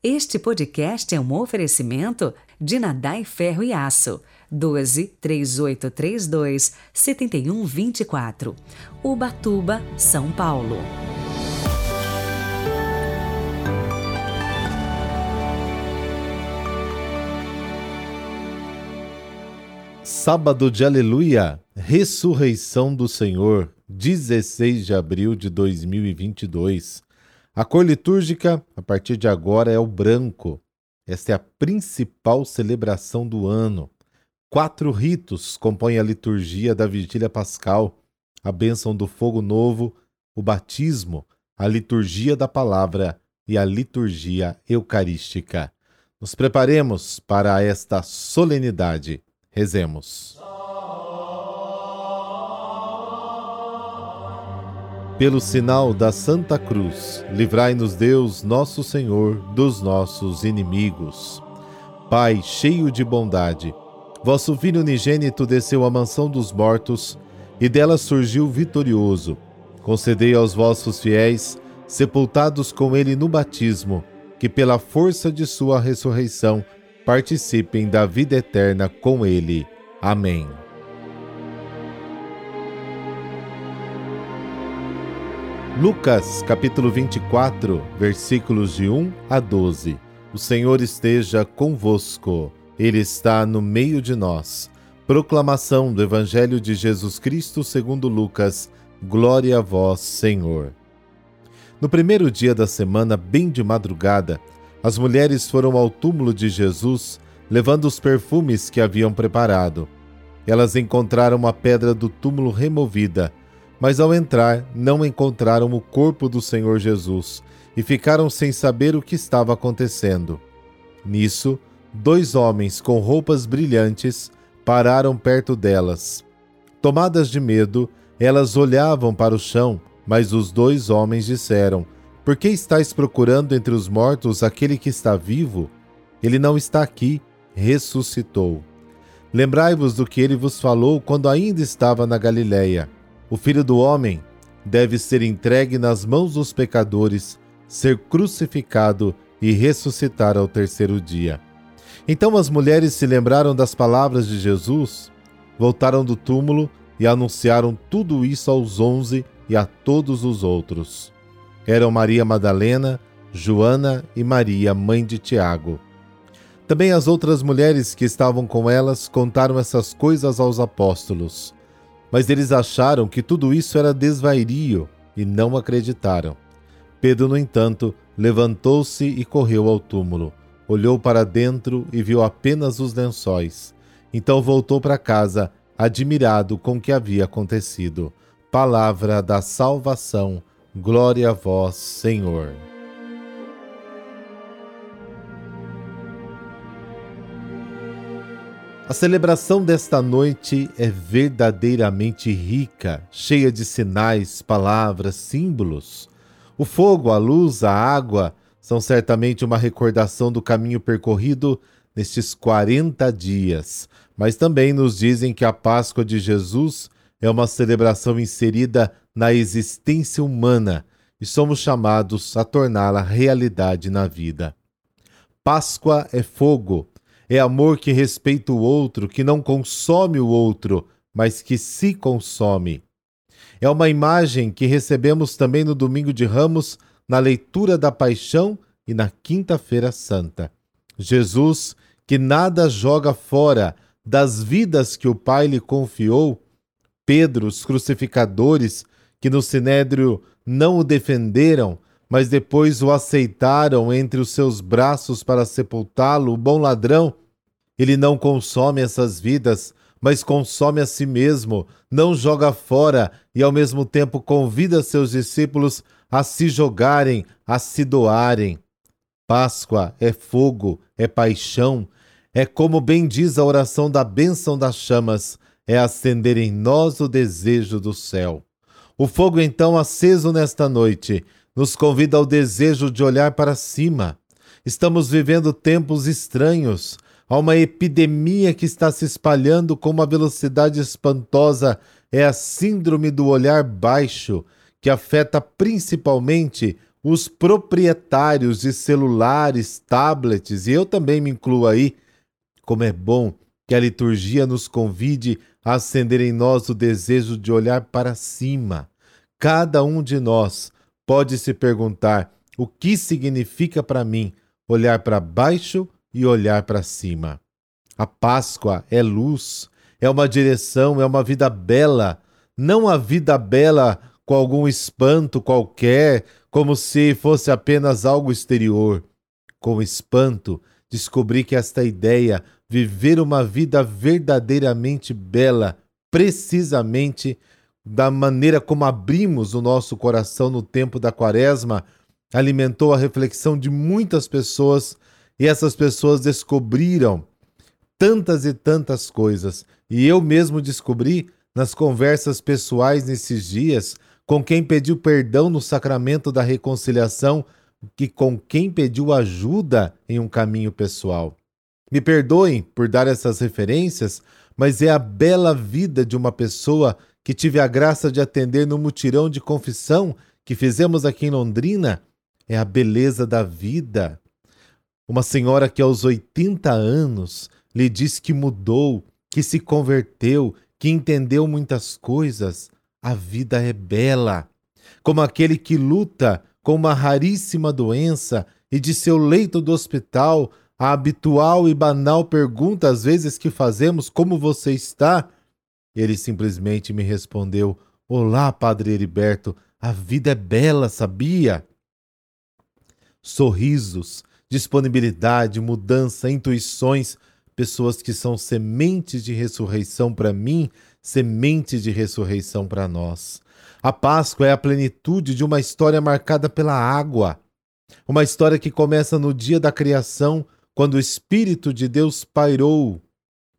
Este podcast é um oferecimento de Nadai Ferro e Aço. 12 3832 7124. Ubatuba, São Paulo. Sábado de Aleluia, Ressurreição do Senhor, 16 de abril de 2022. A cor litúrgica, a partir de agora, é o branco. Esta é a principal celebração do ano. Quatro ritos compõem a liturgia da Vigília Pascal: a bênção do fogo novo, o batismo, a liturgia da palavra e a liturgia eucarística. Nos preparemos para esta solenidade. Rezemos. Pelo sinal da Santa Cruz, livrai-nos Deus, nosso Senhor, dos nossos inimigos. Pai cheio de bondade, vosso Filho unigênito desceu à mansão dos mortos e dela surgiu vitorioso. Concedei aos vossos fiéis, sepultados com ele no batismo, que pela força de sua ressurreição participem da vida eterna com ele. Amém. Lucas capítulo 24, versículos de 1 a 12. O Senhor esteja convosco, Ele está no meio de nós. Proclamação do Evangelho de Jesus Cristo segundo Lucas. Glória a vós, Senhor. No primeiro dia da semana, bem de madrugada, as mulheres foram ao túmulo de Jesus, levando os perfumes que haviam preparado. Elas encontraram a pedra do túmulo removida mas ao entrar, não encontraram o corpo do Senhor Jesus e ficaram sem saber o que estava acontecendo. Nisso, dois homens com roupas brilhantes pararam perto delas. Tomadas de medo, elas olhavam para o chão, mas os dois homens disseram: Por que estáis procurando entre os mortos aquele que está vivo? Ele não está aqui, ressuscitou. Lembrai-vos do que ele vos falou quando ainda estava na Galiléia o filho do homem deve ser entregue nas mãos dos pecadores, ser crucificado e ressuscitar ao terceiro dia. Então as mulheres se lembraram das palavras de Jesus, voltaram do túmulo e anunciaram tudo isso aos onze e a todos os outros. Eram Maria Madalena, Joana e Maria, mãe de Tiago. Também as outras mulheres que estavam com elas contaram essas coisas aos apóstolos. Mas eles acharam que tudo isso era desvairio e não acreditaram. Pedro, no entanto, levantou-se e correu ao túmulo. Olhou para dentro e viu apenas os lençóis. Então voltou para casa, admirado com o que havia acontecido. Palavra da salvação. Glória a vós, Senhor. A celebração desta noite é verdadeiramente rica, cheia de sinais, palavras, símbolos. O fogo, a luz, a água são certamente uma recordação do caminho percorrido nestes 40 dias, mas também nos dizem que a Páscoa de Jesus é uma celebração inserida na existência humana e somos chamados a torná-la realidade na vida. Páscoa é fogo, é amor que respeita o outro, que não consome o outro, mas que se consome. É uma imagem que recebemos também no domingo de Ramos, na leitura da Paixão e na Quinta-feira Santa. Jesus, que nada joga fora das vidas que o Pai lhe confiou, Pedro, os crucificadores, que no sinédrio não o defenderam, mas depois o aceitaram entre os seus braços para sepultá-lo, o bom ladrão, ele não consome essas vidas, mas consome a si mesmo, não joga fora e ao mesmo tempo convida seus discípulos a se jogarem, a se doarem. Páscoa é fogo, é paixão, é como bem diz a oração da bênção das chamas, é acender em nós o desejo do céu. O fogo, então, aceso nesta noite, nos convida ao desejo de olhar para cima. Estamos vivendo tempos estranhos. Há uma epidemia que está se espalhando com uma velocidade espantosa. É a síndrome do olhar baixo, que afeta principalmente os proprietários de celulares, tablets, e eu também me incluo aí, como é bom que a liturgia nos convide a acender em nós o desejo de olhar para cima. Cada um de nós pode se perguntar o que significa para mim olhar para baixo e olhar para cima. A Páscoa é luz, é uma direção, é uma vida bela, não a vida bela com algum espanto qualquer, como se fosse apenas algo exterior. Com espanto, descobri que esta ideia viver uma vida verdadeiramente bela, precisamente da maneira como abrimos o nosso coração no tempo da Quaresma, alimentou a reflexão de muitas pessoas e essas pessoas descobriram tantas e tantas coisas. E eu mesmo descobri nas conversas pessoais nesses dias com quem pediu perdão no sacramento da reconciliação que com quem pediu ajuda em um caminho pessoal. Me perdoem por dar essas referências, mas é a bela vida de uma pessoa que tive a graça de atender no mutirão de confissão que fizemos aqui em Londrina. É a beleza da vida. Uma senhora que aos 80 anos lhe diz que mudou, que se converteu, que entendeu muitas coisas. A vida é bela. Como aquele que luta com uma raríssima doença e de seu leito do hospital a habitual e banal pergunta às vezes que fazemos: Como você está? Ele simplesmente me respondeu: Olá, Padre Heriberto, a vida é bela, sabia? Sorrisos, disponibilidade, mudança, intuições, pessoas que são sementes de ressurreição para mim, sementes de ressurreição para nós. A Páscoa é a plenitude de uma história marcada pela água. Uma história que começa no dia da criação, quando o Espírito de Deus pairou,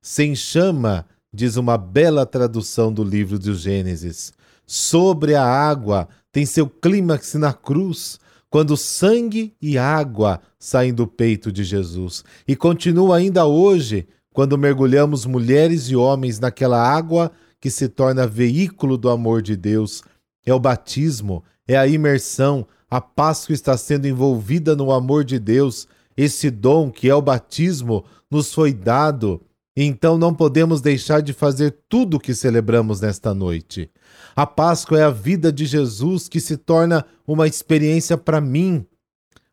sem chama, diz uma bela tradução do livro de Gênesis. Sobre a água tem seu clímax na cruz, quando sangue e água saem do peito de Jesus. E continua ainda hoje, quando mergulhamos mulheres e homens naquela água que se torna veículo do amor de Deus. É o batismo, é a imersão, a Páscoa está sendo envolvida no amor de Deus esse dom que é o batismo nos foi dado, então não podemos deixar de fazer tudo o que celebramos nesta noite. A Páscoa é a vida de Jesus que se torna uma experiência para mim.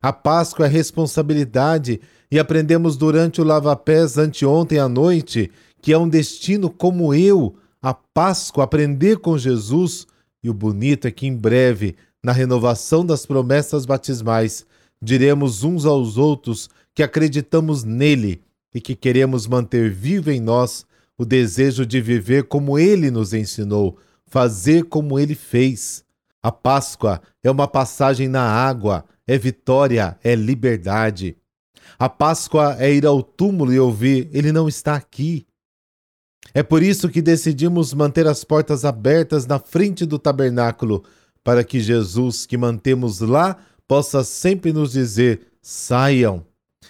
A Páscoa é responsabilidade e aprendemos durante o lava-pés anteontem à noite que é um destino como eu, a Páscoa, aprender com Jesus. E o bonito é que em breve, na renovação das promessas batismais, diremos uns aos outros que acreditamos nele e que queremos manter vivo em nós o desejo de viver como ele nos ensinou, fazer como ele fez. A Páscoa é uma passagem na água, é vitória, é liberdade. A Páscoa é ir ao túmulo e ouvir: Ele não está aqui. É por isso que decidimos manter as portas abertas na frente do tabernáculo, para que Jesus, que mantemos lá, possa sempre nos dizer: saiam.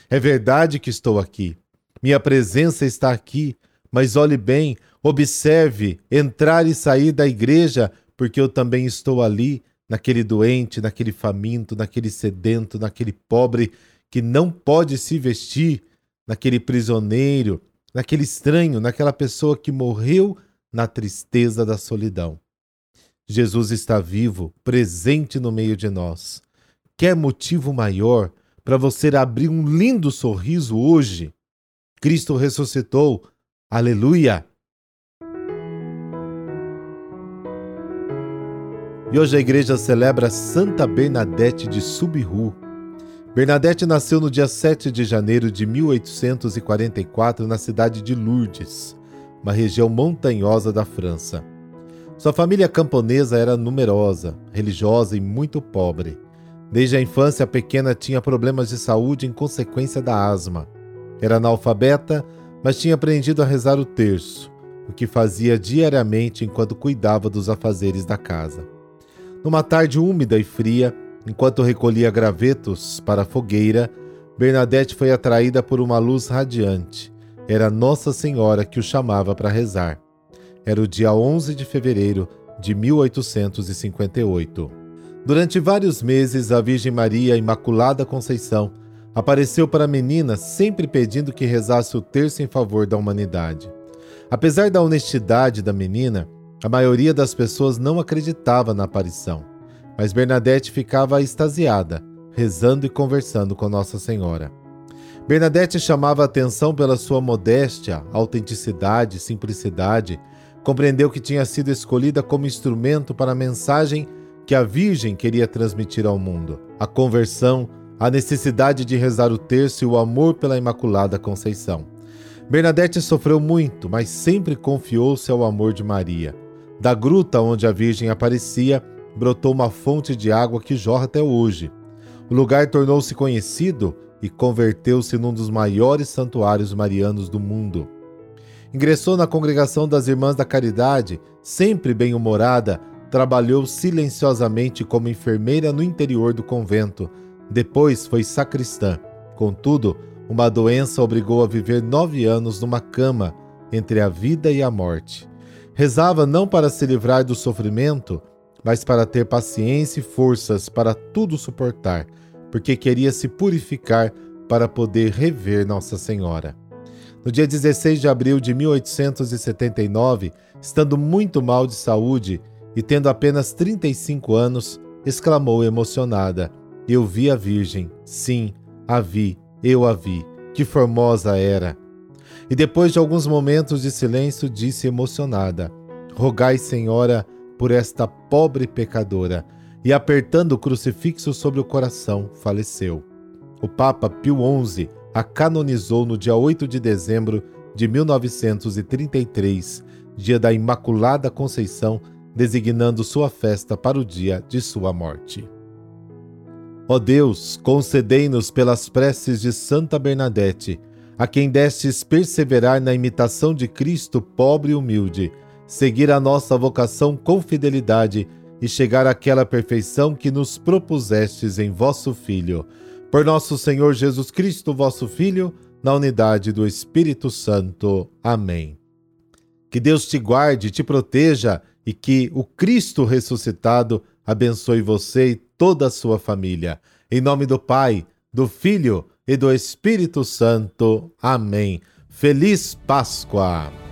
É verdade que estou aqui. Minha presença está aqui, mas olhe bem, observe entrar e sair da igreja, porque eu também estou ali, naquele doente, naquele faminto, naquele sedento, naquele pobre que não pode se vestir, naquele prisioneiro, naquele estranho, naquela pessoa que morreu na tristeza da solidão. Jesus está vivo, presente no meio de nós quer motivo maior para você abrir um lindo sorriso hoje? Cristo ressuscitou. Aleluia! E hoje a igreja celebra Santa Bernadette de Subiru. Bernadette nasceu no dia 7 de janeiro de 1844 na cidade de Lourdes, uma região montanhosa da França. Sua família camponesa era numerosa, religiosa e muito pobre. Desde a infância, a pequena tinha problemas de saúde em consequência da asma. Era analfabeta, mas tinha aprendido a rezar o terço, o que fazia diariamente enquanto cuidava dos afazeres da casa. Numa tarde úmida e fria, enquanto recolhia gravetos para a fogueira, Bernadette foi atraída por uma luz radiante. Era Nossa Senhora que o chamava para rezar. Era o dia 11 de fevereiro de 1858. Durante vários meses, a Virgem Maria Imaculada Conceição apareceu para a menina sempre pedindo que rezasse o terço em favor da humanidade. Apesar da honestidade da menina, a maioria das pessoas não acreditava na aparição, mas Bernadette ficava extasiada, rezando e conversando com Nossa Senhora. Bernadette chamava a atenção pela sua modéstia, autenticidade, simplicidade, compreendeu que tinha sido escolhida como instrumento para a mensagem que a Virgem queria transmitir ao mundo: a conversão, a necessidade de rezar o terço e o amor pela Imaculada Conceição. Bernadette sofreu muito, mas sempre confiou-se ao amor de Maria. Da gruta onde a Virgem aparecia, brotou uma fonte de água que jorra até hoje. O lugar tornou-se conhecido e converteu-se num dos maiores santuários marianos do mundo. Ingressou na congregação das Irmãs da Caridade, sempre bem-humorada, trabalhou silenciosamente como enfermeira no interior do convento. Depois foi sacristã. Contudo, uma doença obrigou a viver nove anos numa cama entre a vida e a morte. Rezava não para se livrar do sofrimento, mas para ter paciência e forças para tudo suportar, porque queria se purificar para poder rever Nossa Senhora. No dia 16 de abril de 1879, estando muito mal de saúde e tendo apenas 35 anos, exclamou emocionada: Eu vi a Virgem, sim, a vi, eu a vi, que formosa era. E depois de alguns momentos de silêncio, disse emocionada: Rogai, Senhora, por esta pobre pecadora. E apertando o crucifixo sobre o coração, faleceu. O Papa Pio XI a canonizou no dia 8 de dezembro de 1933, dia da Imaculada Conceição, designando sua festa para o dia de sua morte. Ó Deus, concedei-nos pelas preces de Santa Bernadette, a quem destes perseverar na imitação de Cristo pobre e humilde, seguir a nossa vocação com fidelidade e chegar àquela perfeição que nos propusestes em vosso Filho por nosso Senhor Jesus Cristo, vosso Filho, na unidade do Espírito Santo. Amém. Que Deus te guarde, te proteja e que o Cristo ressuscitado abençoe você e toda a sua família. Em nome do Pai, do Filho e do Espírito Santo. Amém. Feliz Páscoa!